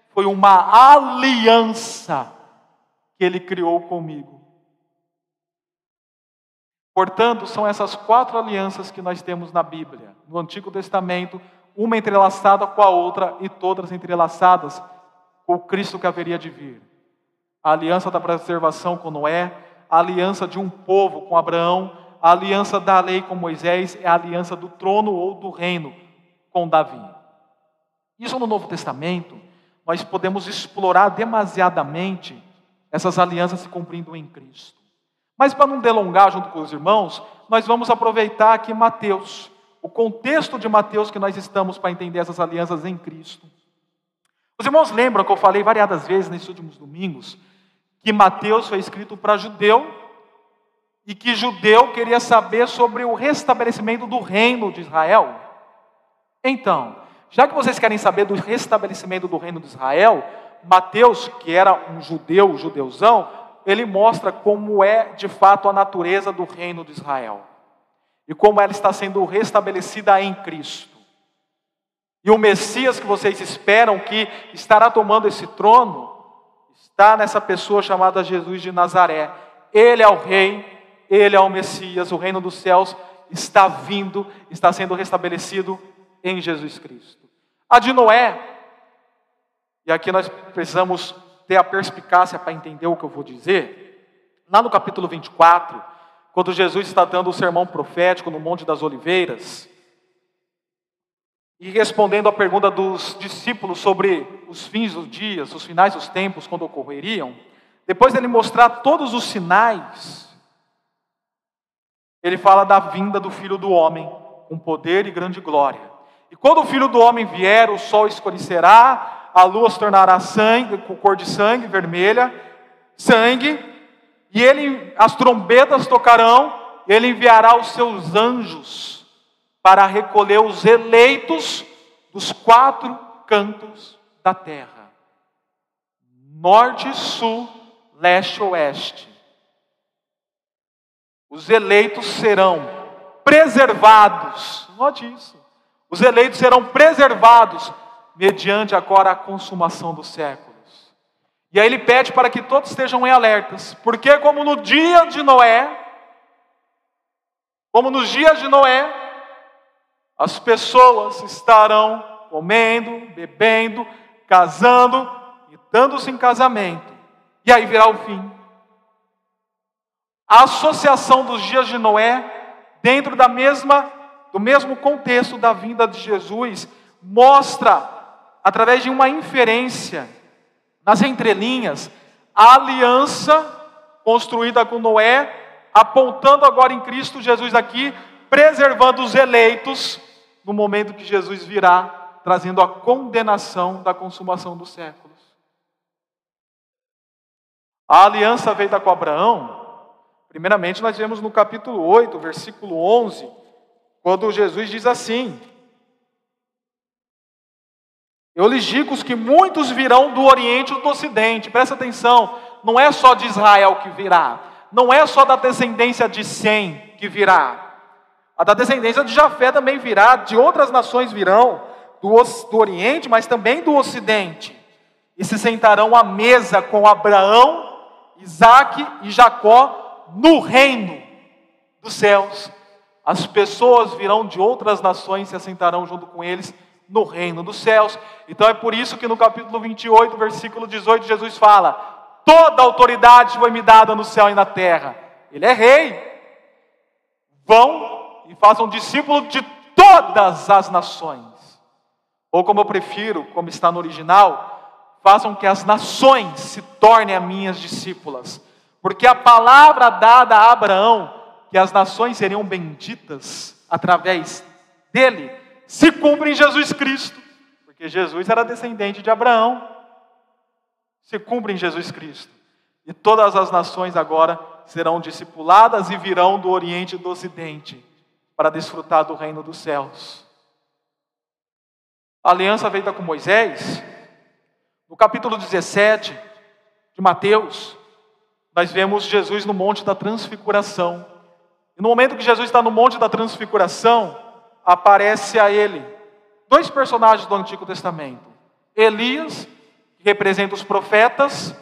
foi uma aliança que ele criou comigo. Portanto, são essas quatro alianças que nós temos na Bíblia, no Antigo Testamento, uma entrelaçada com a outra e todas entrelaçadas o Cristo que haveria de vir. A aliança da preservação com Noé, a aliança de um povo com Abraão, a aliança da lei com Moisés é a aliança do trono ou do reino com Davi. Isso no Novo Testamento, nós podemos explorar demasiadamente essas alianças se cumprindo em Cristo. Mas para não delongar junto com os irmãos, nós vamos aproveitar aqui Mateus, o contexto de Mateus que nós estamos para entender essas alianças em Cristo. Os irmãos lembram que eu falei variadas vezes nesses últimos domingos que Mateus foi escrito para judeu e que judeu queria saber sobre o restabelecimento do reino de Israel. Então, já que vocês querem saber do restabelecimento do reino de Israel, Mateus, que era um judeu, judeuzão, ele mostra como é de fato a natureza do reino de Israel e como ela está sendo restabelecida em Cristo. E o Messias que vocês esperam que estará tomando esse trono está nessa pessoa chamada Jesus de Nazaré. Ele é o rei, ele é o Messias, o reino dos céus está vindo, está sendo restabelecido em Jesus Cristo. A de Noé e aqui nós precisamos ter a perspicácia para entender o que eu vou dizer. Lá no capítulo 24, quando Jesus está dando o sermão profético no Monte das Oliveiras, e respondendo à pergunta dos discípulos sobre os fins dos dias, os finais dos tempos, quando ocorreriam, depois dele mostrar todos os sinais, ele fala da vinda do Filho do Homem, com poder e grande glória. E quando o filho do homem vier, o sol escurecerá, a lua se tornará sangue, com cor de sangue, vermelha, sangue, e ele, as trombetas tocarão, ele enviará os seus anjos para recolher os eleitos dos quatro cantos da terra: norte, sul, leste, oeste. Os eleitos serão preservados. Note isso. Os eleitos serão preservados mediante agora a consumação dos séculos. E aí ele pede para que todos estejam em alertas, porque como no dia de Noé, como nos dias de Noé, as pessoas estarão comendo, bebendo, casando e dando-se em casamento. E aí virá o fim. A associação dos dias de Noé, dentro da mesma, do mesmo contexto da vinda de Jesus, mostra, através de uma inferência, nas entrelinhas, a aliança construída com Noé, apontando agora em Cristo Jesus aqui, preservando os eleitos no momento que Jesus virá, trazendo a condenação da consumação dos séculos. A aliança feita com Abraão Primeiramente, nós vemos no capítulo 8, versículo 11, quando Jesus diz assim: Eu lhes digo que muitos virão do Oriente e do Ocidente, presta atenção, não é só de Israel que virá, não é só da descendência de Sem que virá, a da descendência de Jafé também virá, de outras nações virão, do, do Oriente, mas também do Ocidente, e se sentarão à mesa com Abraão, Isaque e Jacó no reino dos céus. As pessoas virão de outras nações e se assentarão junto com eles no reino dos céus. Então é por isso que no capítulo 28, versículo 18, Jesus fala: Toda autoridade foi me dada no céu e na terra. Ele é rei. Vão e façam discípulo de todas as nações. Ou como eu prefiro, como está no original, façam que as nações se tornem as minhas discípulas. Porque a palavra dada a Abraão, que as nações seriam benditas através dele, se cumpre em Jesus Cristo. Porque Jesus era descendente de Abraão. Se cumpre em Jesus Cristo. E todas as nações agora serão discipuladas e virão do Oriente e do Ocidente para desfrutar do reino dos céus. A aliança feita com Moisés, no capítulo 17 de Mateus, nós vemos Jesus no Monte da Transfiguração. E no momento que Jesus está no Monte da Transfiguração, aparece a ele dois personagens do Antigo Testamento: Elias, que representa os profetas,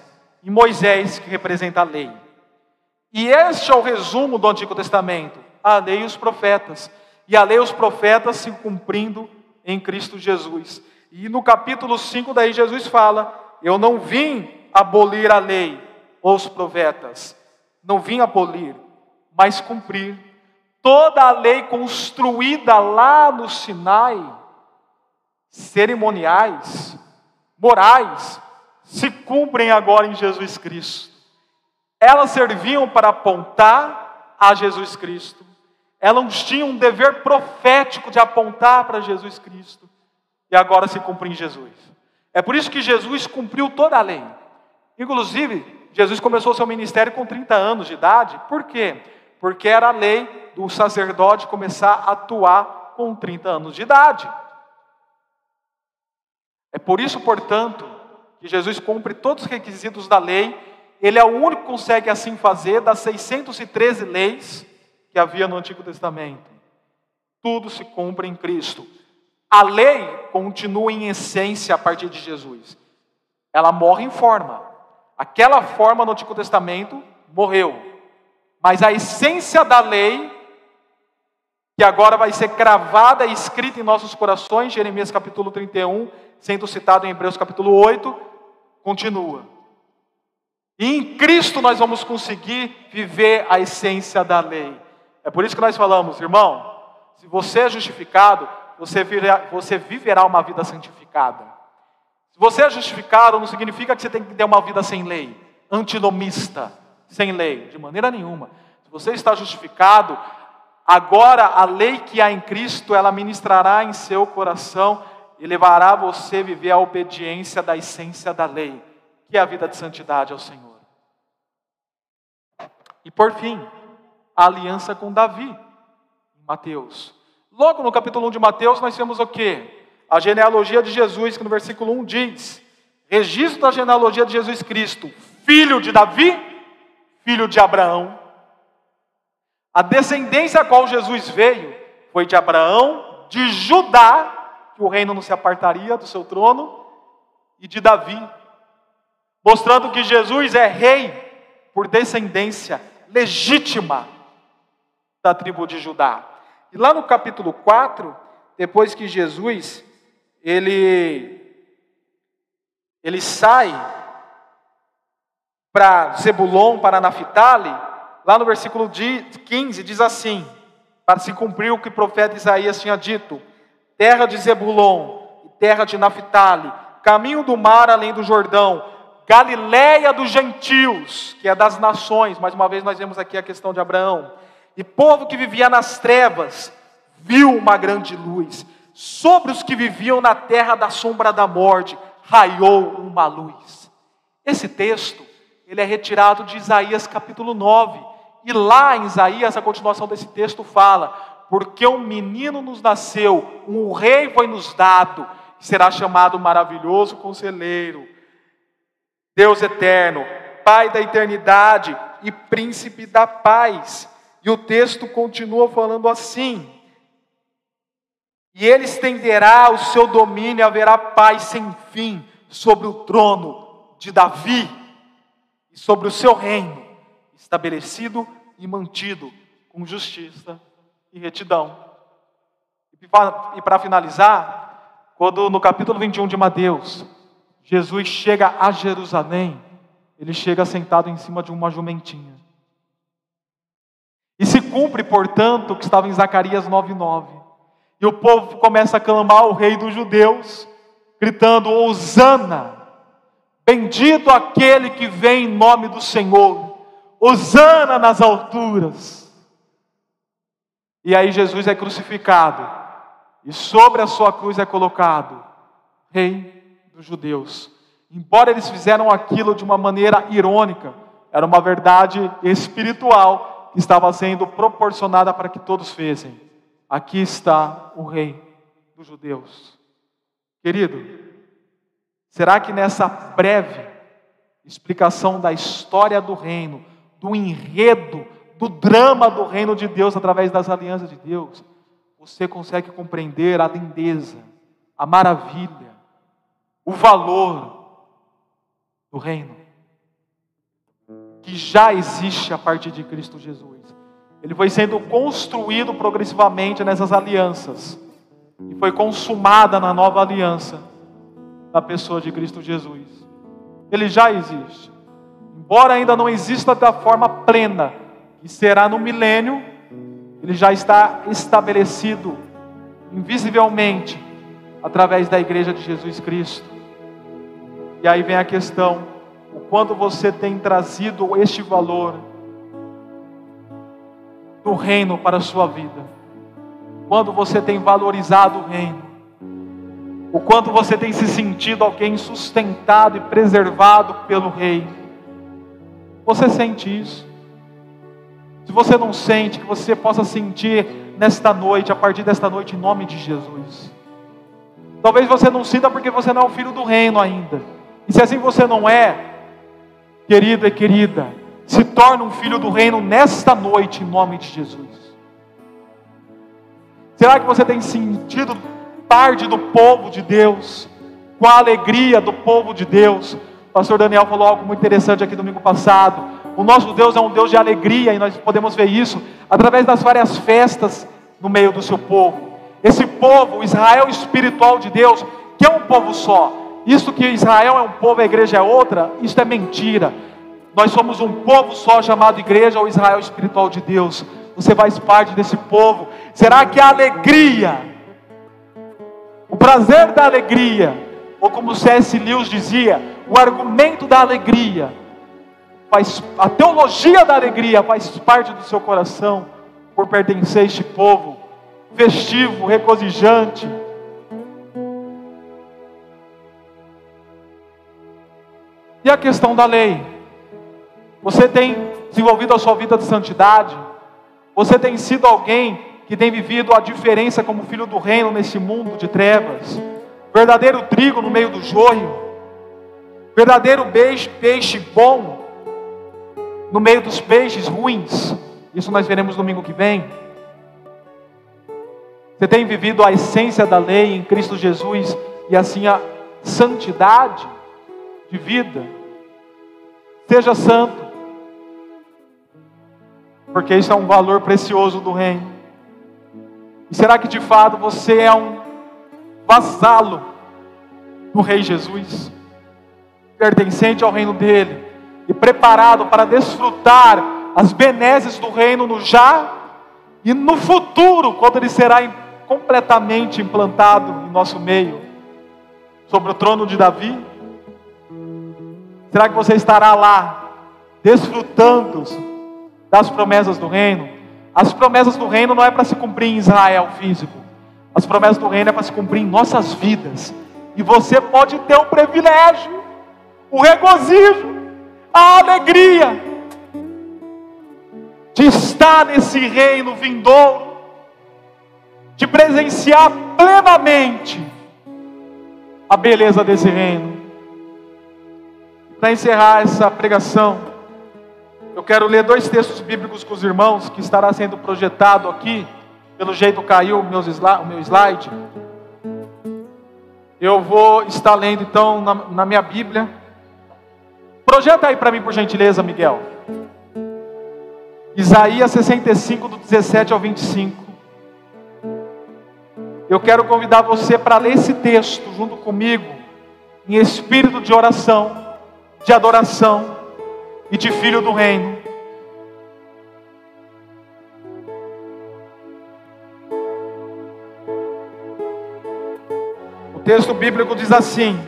e Moisés, que representa a lei. E este é o resumo do Antigo Testamento: a lei e os profetas. E a lei e os profetas se cumprindo em Cristo Jesus. E no capítulo 5 daí Jesus fala: Eu não vim abolir a lei, os profetas. Não vim abolir, mas cumprir. Toda a lei construída lá no Sinai, cerimoniais, morais, se cumprem agora em Jesus Cristo. Elas serviam para apontar a Jesus Cristo. Elas tinham um dever profético de apontar para Jesus Cristo. E agora se cumpre em Jesus. É por isso que Jesus cumpriu toda a lei. Inclusive, Jesus começou seu ministério com 30 anos de idade. Por quê? Porque era a lei do sacerdote começar a atuar com 30 anos de idade. É por isso, portanto, que Jesus cumpre todos os requisitos da lei. Ele é o único que consegue assim fazer das 613 leis que havia no Antigo Testamento. Tudo se cumpre em Cristo. A lei continua em essência a partir de Jesus. Ela morre em forma, Aquela forma no Antigo Testamento morreu. Mas a essência da lei, que agora vai ser cravada e escrita em nossos corações, Jeremias capítulo 31, sendo citado em Hebreus capítulo 8, continua. E em Cristo nós vamos conseguir viver a essência da lei. É por isso que nós falamos, irmão, se você é justificado, você viverá, você viverá uma vida santificada. Se você é justificado, não significa que você tem que ter uma vida sem lei, antinomista, sem lei, de maneira nenhuma. Se você está justificado, Agora a lei que há em Cristo, ela ministrará em seu coração e levará você a viver a obediência da essência da lei, que é a vida de santidade ao Senhor. E por fim, a aliança com Davi, em Mateus. Logo no capítulo 1 de Mateus, nós temos o quê? A genealogia de Jesus, que no versículo 1 diz: registro da genealogia de Jesus Cristo, filho de Davi, filho de Abraão. A descendência a qual Jesus veio foi de Abraão, de Judá, que o reino não se apartaria do seu trono, e de Davi, mostrando que Jesus é rei por descendência legítima da tribo de Judá. E lá no capítulo 4, depois que Jesus ele ele sai para Zebulon, para Naphtali, lá no versículo 15 diz assim: para se cumprir o que o profeta Isaías tinha dito: terra de Zebulon e terra de Naphtali, caminho do mar além do Jordão, Galiléia dos gentios, que é das nações, mais uma vez nós vemos aqui a questão de Abraão, e povo que vivia nas trevas, viu uma grande luz, sobre os que viviam na terra da sombra da morte, raiou uma luz. Esse texto, ele é retirado de Isaías capítulo 9, e lá em Isaías, a continuação desse texto fala: Porque um menino nos nasceu, um rei foi nos dado, será chamado maravilhoso conselheiro, Deus eterno, Pai da eternidade e príncipe da paz. E o texto continua falando assim: E ele estenderá o seu domínio, haverá paz sem fim sobre o trono de Davi e sobre o seu reino, estabelecido e mantido com justiça e retidão. E para finalizar, quando no capítulo 21 de Mateus, Jesus chega a Jerusalém, ele chega sentado em cima de uma jumentinha. Cumpre, portanto, o que estava em Zacarias 9:9. E o povo começa a clamar o rei dos judeus, gritando: Hosana! Bendito aquele que vem em nome do Senhor. Hosana nas alturas. E aí Jesus é crucificado. E sobre a sua cruz é colocado Rei dos judeus. Embora eles fizeram aquilo de uma maneira irônica, era uma verdade espiritual estava sendo proporcionada para que todos fizessem. Aqui está o rei dos judeus. Querido, será que nessa breve explicação da história do reino, do enredo, do drama do reino de Deus através das alianças de Deus, você consegue compreender a lindeza, a maravilha, o valor do reino que já existe a partir de Cristo Jesus. Ele foi sendo construído progressivamente nessas alianças e foi consumada na nova aliança da pessoa de Cristo Jesus. Ele já existe. Embora ainda não exista da forma plena, que será no milênio, ele já está estabelecido invisivelmente através da igreja de Jesus Cristo. E aí vem a questão: o quanto você tem trazido este valor do reino para a sua vida? Quando você tem valorizado o reino? O quanto você tem se sentido alguém sustentado e preservado pelo Rei? Você sente isso? Se você não sente, que você possa sentir nesta noite, a partir desta noite, em nome de Jesus. Talvez você não sinta porque você não é o filho do reino ainda. E se assim você não é, querido e querida, se torne um filho do reino nesta noite, em nome de Jesus. Será que você tem sentido parte do povo de Deus, com a alegria do povo de Deus? O pastor Daniel falou algo muito interessante aqui domingo passado. O nosso Deus é um Deus de alegria e nós podemos ver isso através das várias festas no meio do seu povo. Esse povo, Israel espiritual de Deus, que é um povo só, isso que Israel é um povo, a igreja é outra, isso é mentira. Nós somos um povo só chamado igreja ou Israel espiritual de Deus. Você faz parte desse povo. Será que a alegria, o prazer da alegria, ou como C.S. Lewis dizia, o argumento da alegria, faz, a teologia da alegria faz parte do seu coração? por pertencer a este povo festivo, regozijante. E a questão da lei? Você tem desenvolvido a sua vida de santidade? Você tem sido alguém que tem vivido a diferença como filho do reino nesse mundo de trevas? Verdadeiro trigo no meio do joio? Verdadeiro peixe, peixe bom no meio dos peixes ruins? Isso nós veremos domingo que vem. Você tem vivido a essência da lei em Cristo Jesus e assim a santidade de vida? Seja santo, porque isso é um valor precioso do reino. E será que de fato você é um vassalo do Rei Jesus, pertencente ao reino dele e preparado para desfrutar as benesses do reino no já e no futuro, quando ele será completamente implantado em nosso meio, sobre o trono de Davi? Será que você estará lá, desfrutando das promessas do reino? As promessas do reino não é para se cumprir em Israel físico, as promessas do reino é para se cumprir em nossas vidas, e você pode ter o privilégio, o regozijo, a alegria de estar nesse reino vindouro, de presenciar plenamente a beleza desse reino. Para encerrar essa pregação, eu quero ler dois textos bíblicos com os irmãos, que estará sendo projetado aqui. Pelo jeito caiu o meu slide. Eu vou estar lendo então na, na minha Bíblia. Projeta aí para mim, por gentileza, Miguel. Isaías 65, do 17 ao 25. Eu quero convidar você para ler esse texto junto comigo, em espírito de oração de adoração e de filho do reino. O texto bíblico diz assim: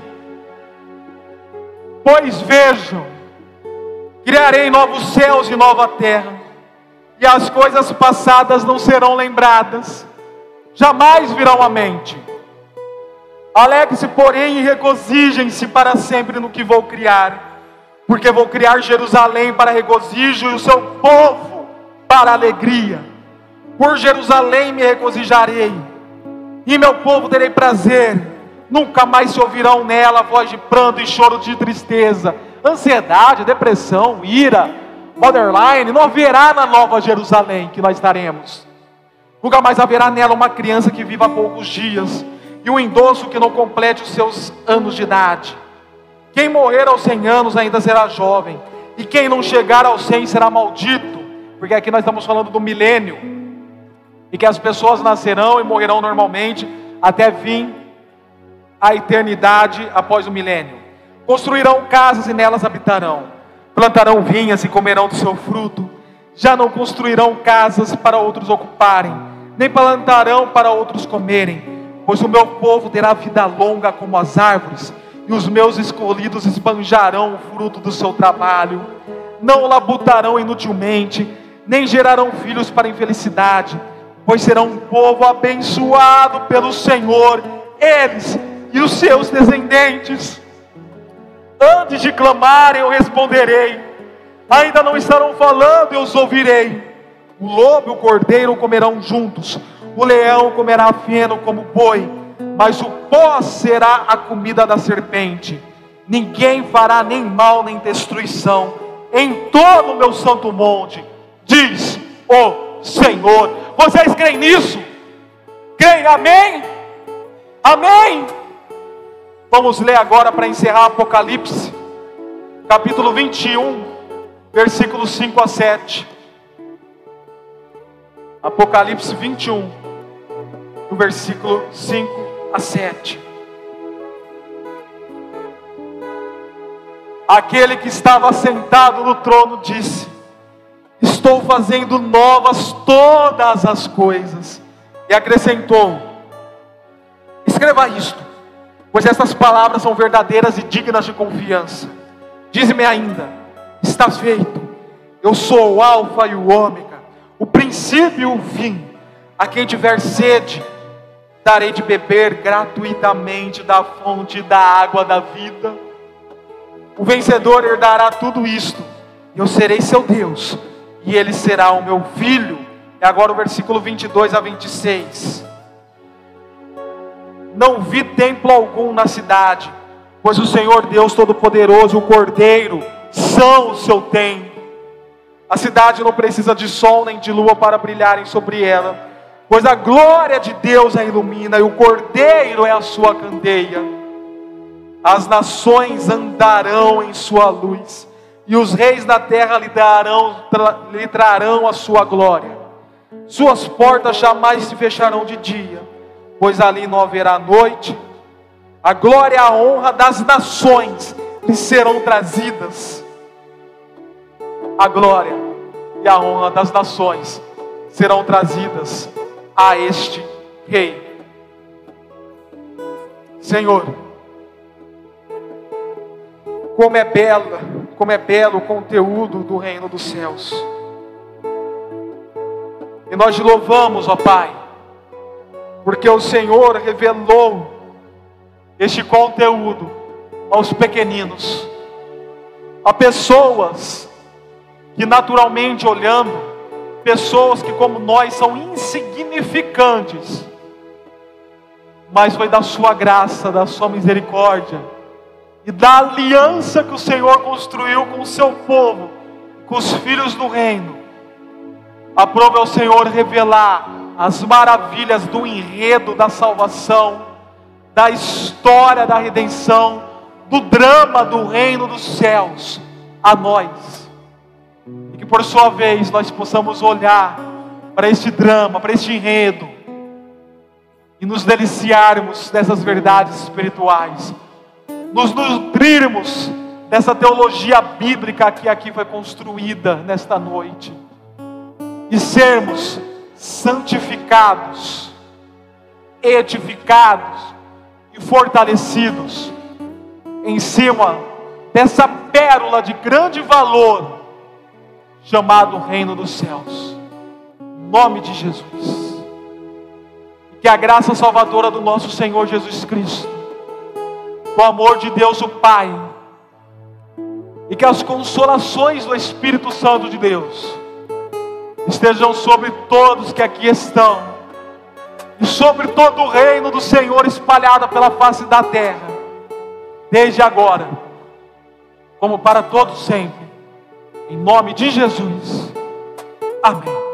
Pois vejam, criarei novos céus e nova terra, e as coisas passadas não serão lembradas, jamais virão à mente. Alegre-se, porém, e regozijem-se para sempre no que vou criar, porque vou criar Jerusalém para regozijo e o seu povo para alegria. Por Jerusalém me regozijarei, e meu povo terei prazer. Nunca mais se ouvirão nela voz de pranto e choro de tristeza, ansiedade, depressão, ira, borderline. Não haverá na nova Jerusalém que nós estaremos. Nunca mais haverá nela uma criança que viva poucos dias e um idoso que não complete os seus anos de idade. Quem morrer aos 100 anos ainda será jovem, e quem não chegar aos 100 será maldito, porque aqui nós estamos falando do milênio, e que as pessoas nascerão e morrerão normalmente até vir a eternidade após o milênio. Construirão casas e nelas habitarão, plantarão vinhas e comerão do seu fruto. Já não construirão casas para outros ocuparem, nem plantarão para outros comerem Pois o meu povo terá vida longa como as árvores, e os meus escolhidos esbanjarão o fruto do seu trabalho. Não labutarão inutilmente, nem gerarão filhos para infelicidade, pois serão um povo abençoado pelo Senhor, eles e os seus descendentes. Antes de clamarem, eu responderei. Ainda não estarão falando, eu os ouvirei. O lobo e o cordeiro comerão juntos o leão comerá feno como boi, mas o pó será a comida da serpente. Ninguém fará nem mal nem destruição em todo o meu santo monte, diz o Senhor. Vocês creem nisso? Creem? Amém? Amém? Vamos ler agora para encerrar Apocalipse, capítulo 21, versículos 5 a 7. Apocalipse 21 no versículo 5 a 7. Aquele que estava sentado no trono disse: Estou fazendo novas todas as coisas. E acrescentou: Escreva isto, pois estas palavras são verdadeiras e dignas de confiança. Dize-me ainda: Está feito. Eu sou o Alfa e o Ômega, o princípio e o fim. A quem tiver sede, darei de beber gratuitamente da fonte da água da vida. O vencedor herdará tudo isto, eu serei seu Deus, e ele será o meu filho. E agora o versículo 22 a 26. Não vi templo algum na cidade, pois o Senhor Deus Todo-Poderoso, o Cordeiro, são o seu templo. A cidade não precisa de sol nem de lua para brilharem sobre ela, pois a glória de Deus a ilumina e o Cordeiro é a sua candeia. As nações andarão em sua luz, e os reis da terra lhe, darão, lhe trarão a sua glória. Suas portas jamais se fecharão de dia, pois ali não haverá noite. A glória e a honra das nações lhe serão trazidas a glória e a honra das nações serão trazidas a este rei. Senhor, como é bela, como é belo o conteúdo do reino dos céus. E nós te louvamos, ó Pai, porque o Senhor revelou este conteúdo aos pequeninos, a pessoas que naturalmente olhando, pessoas que como nós são insignificantes, mas foi da sua graça, da sua misericórdia e da aliança que o Senhor construiu com o seu povo, com os filhos do reino. Aprove ao Senhor revelar as maravilhas do enredo da salvação, da história da redenção, do drama do reino dos céus a nós e que por sua vez nós possamos olhar para este drama, para este enredo, e nos deliciarmos dessas verdades espirituais, nos nutrirmos dessa teologia bíblica que aqui foi construída nesta noite, e sermos santificados, edificados e fortalecidos em cima dessa pérola de grande valor chamado Reino dos Céus. Nome de Jesus. Que a graça salvadora do nosso Senhor Jesus Cristo, o amor de Deus o Pai, e que as consolações do Espírito Santo de Deus estejam sobre todos que aqui estão, e sobre todo o reino do Senhor espalhado pela face da terra, desde agora, como para todos sempre em nome de Jesus. Amém.